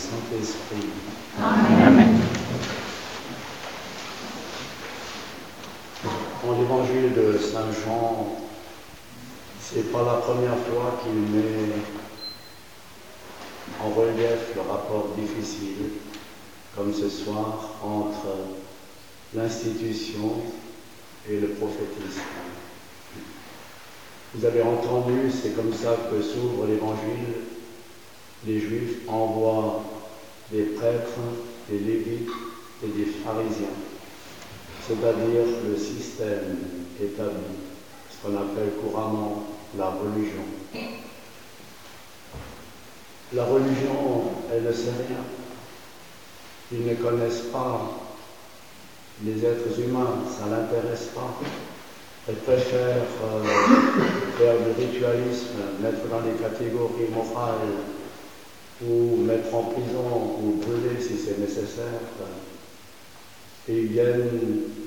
Saint-Esprit. Amen. Dans l'évangile de Saint Jean, c'est pas la première fois qu'il met en relief le rapport difficile, comme ce soir, entre l'institution et le prophétisme. Vous avez entendu, c'est comme ça que s'ouvre l'évangile. Les Juifs envoient des prêtres, des lévites et des pharisiens, c'est-à-dire le système établi, ce qu'on appelle couramment la religion. La religion, elle ne sait rien. Ils ne connaissent pas les êtres humains, ça ne l'intéresse pas. Elle préfère euh, faire du ritualisme, mettre dans des catégories morales, ou mettre en prison, ou brûler si c'est nécessaire. Et ils viennent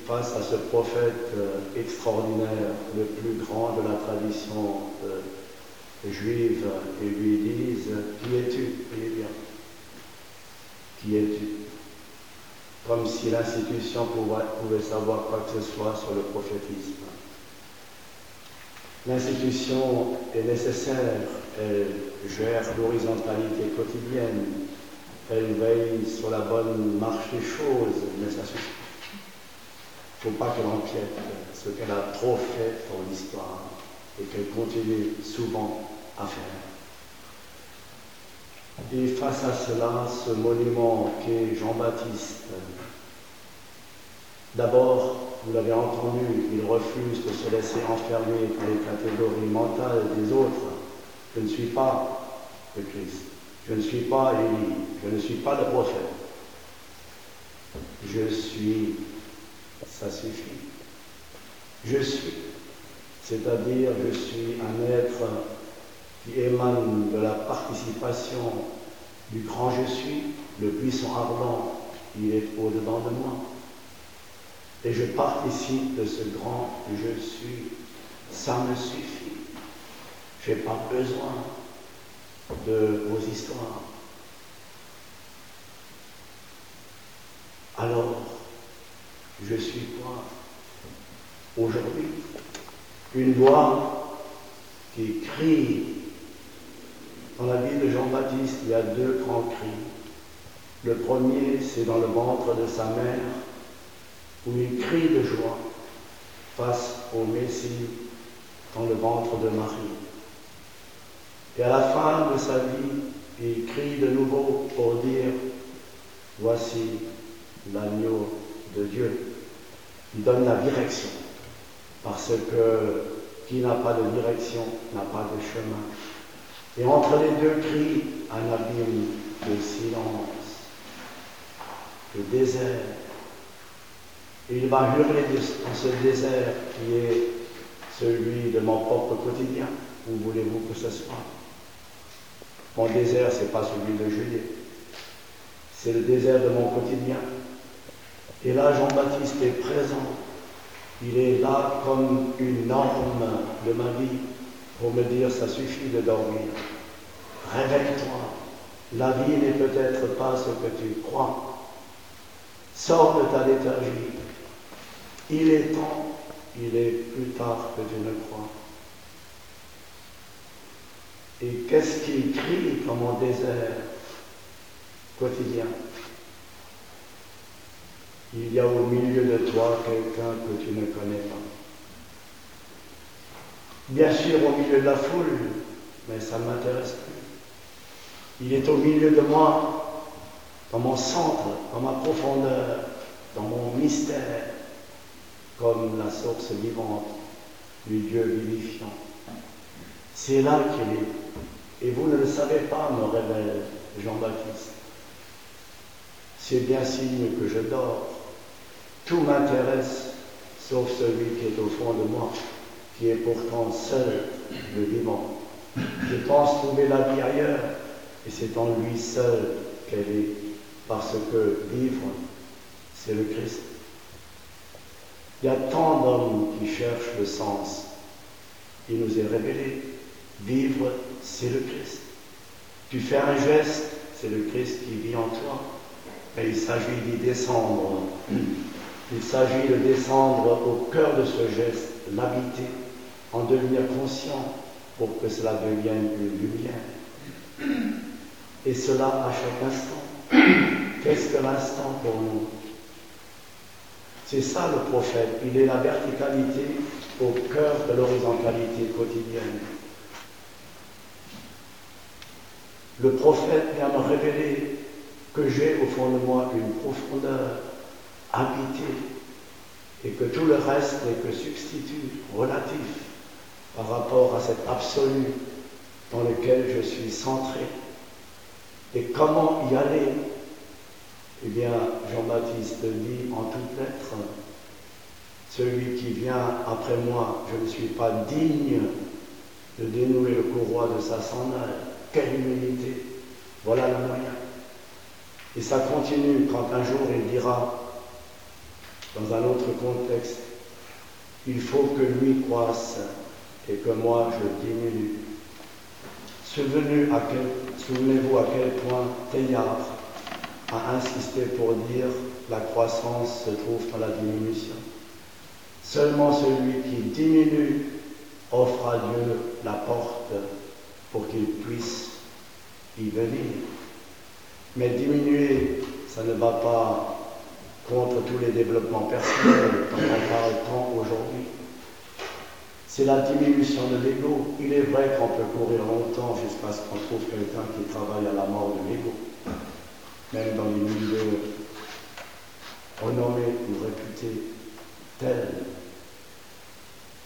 face à ce prophète euh, extraordinaire, le plus grand de la tradition euh, juive, et lui disent Qui es-tu? Eh bien, qui es-tu? Comme si l'institution pouvait savoir quoi que ce soit sur le prophétisme. L'institution est nécessaire, elle gère l'horizontalité quotidienne, elle veille sur la bonne marche des choses, mais ça suffit. Il ne faut pas qu'elle empiète ce qu'elle a trop fait pour l'histoire et qu'elle continue souvent à faire. Et face à cela, ce monument qu'est Jean-Baptiste, d'abord, vous l'avez entendu, il refuse de se laisser enfermer par les catégories mentales des autres. Je ne suis pas le Christ, je ne suis pas Élie, je ne suis pas le prophète. Je suis, ça suffit. Je suis, c'est-à-dire je suis un être qui émane de la participation du grand je suis, le puissant ardent, il est au-dedans de moi. Et je participe de ce grand je suis. Ça me suffit. Je n'ai pas besoin de vos histoires. Alors, je suis quoi Aujourd'hui, une voix qui crie. Dans la vie de Jean-Baptiste, il y a deux grands cris. Le premier, c'est dans le ventre de sa mère, où il crie de joie face au Messie dans le ventre de Marie. Et à la fin de sa vie, il crie de nouveau pour dire, voici l'agneau de Dieu. Il donne la direction, parce que qui n'a pas de direction n'a pas de chemin. Et entre les deux cris, un abîme de silence, de désert, il va hurler dans ce désert qui est celui de mon propre quotidien. Où voulez-vous que ce soit? Mon désert, ce n'est pas celui de Juillet. C'est le désert de mon quotidien. Et là, Jean-Baptiste est présent. Il est là comme une norme de ma vie pour me dire ça suffit de dormir. Réveille-toi. La vie n'est peut-être pas ce que tu crois. Sors de ta léthargie. Il est temps, il est plus tard que tu ne crois. Et qu'est-ce qui crie dans mon désert quotidien? Il y a au milieu de toi quelqu'un que tu ne connais pas. Bien sûr au milieu de la foule, mais ça ne m'intéresse plus. Il est au milieu de moi, dans mon centre, dans ma profondeur, dans mon mystère comme la source vivante du Dieu vivifiant. C'est là qu'il est. Et vous ne le savez pas, me révèle Jean-Baptiste. C'est bien signe que je dors. Tout m'intéresse, sauf celui qui est au fond de moi, qui est pourtant seul le vivant. Je pense trouver la vie ailleurs, et c'est en lui seul qu'elle est, parce que vivre, c'est le Christ. Il y a tant d'hommes qui cherchent le sens. Il nous est révélé. Vivre, c'est le Christ. Tu fais un geste, c'est le Christ qui vit en toi. Mais il s'agit d'y descendre. Il s'agit de descendre au cœur de ce geste, l'habiter, en devenir conscient pour que cela devienne une lumière. Et cela à chaque instant. Qu'est-ce que l'instant pour nous? C'est ça le prophète. Il est la verticalité au cœur de l'horizontalité quotidienne. Le prophète vient me révéler que j'ai au fond de moi une profondeur habitée et que tout le reste n'est que substitut relatif par rapport à cet absolu dans lequel je suis centré. Et comment y aller Eh bien, Jean-Baptiste dit en toutes lettres, celui qui vient après moi, je ne suis pas digne de dénouer le courroie de sa sandale. Quelle humilité Voilà le moyen. Et ça continue quand un jour il dira, dans un autre contexte, il faut que lui croisse et que moi je diminue. Souvenez-vous à quel point Teilhard a insisté pour dire la croissance se trouve dans la diminution. Seulement celui qui diminue offre à Dieu la porte pour qu'il puisse y venir. Mais diminuer, ça ne va pas contre tous les développements personnels dont on parle tant aujourd'hui c'est la diminution de l'ego. Il est vrai qu'on peut courir longtemps jusqu'à ce qu'on trouve quelqu'un qui travaille à la mort de l'ego. Même dans les milieux renommés ou réputés tels.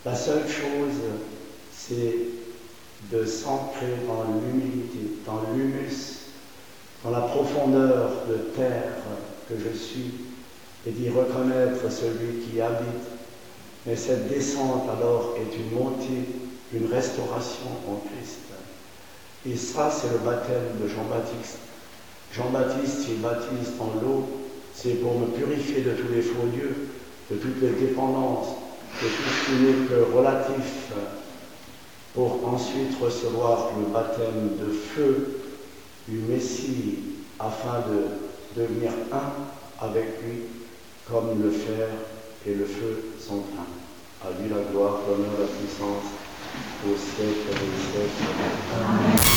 La seule chose, c'est de s'ancrer dans l'humilité, dans l'humus, dans la profondeur de terre que je suis, et d'y reconnaître celui qui habite mais cette descente alors est une montée, une restauration en Christ. Et ça, c'est le baptême de Jean-Baptiste. Jean-Baptiste, il baptise en l'eau, c'est pour me purifier de tous les faux dieux, de toutes les dépendances, de tout ce qui n'est que relatif, pour ensuite recevoir le baptême de feu du Messie, afin de devenir un avec lui, comme le fer et le feu sont un. À lui la gloire, l'honneur, la puissance, au siècle des siècles. Amen.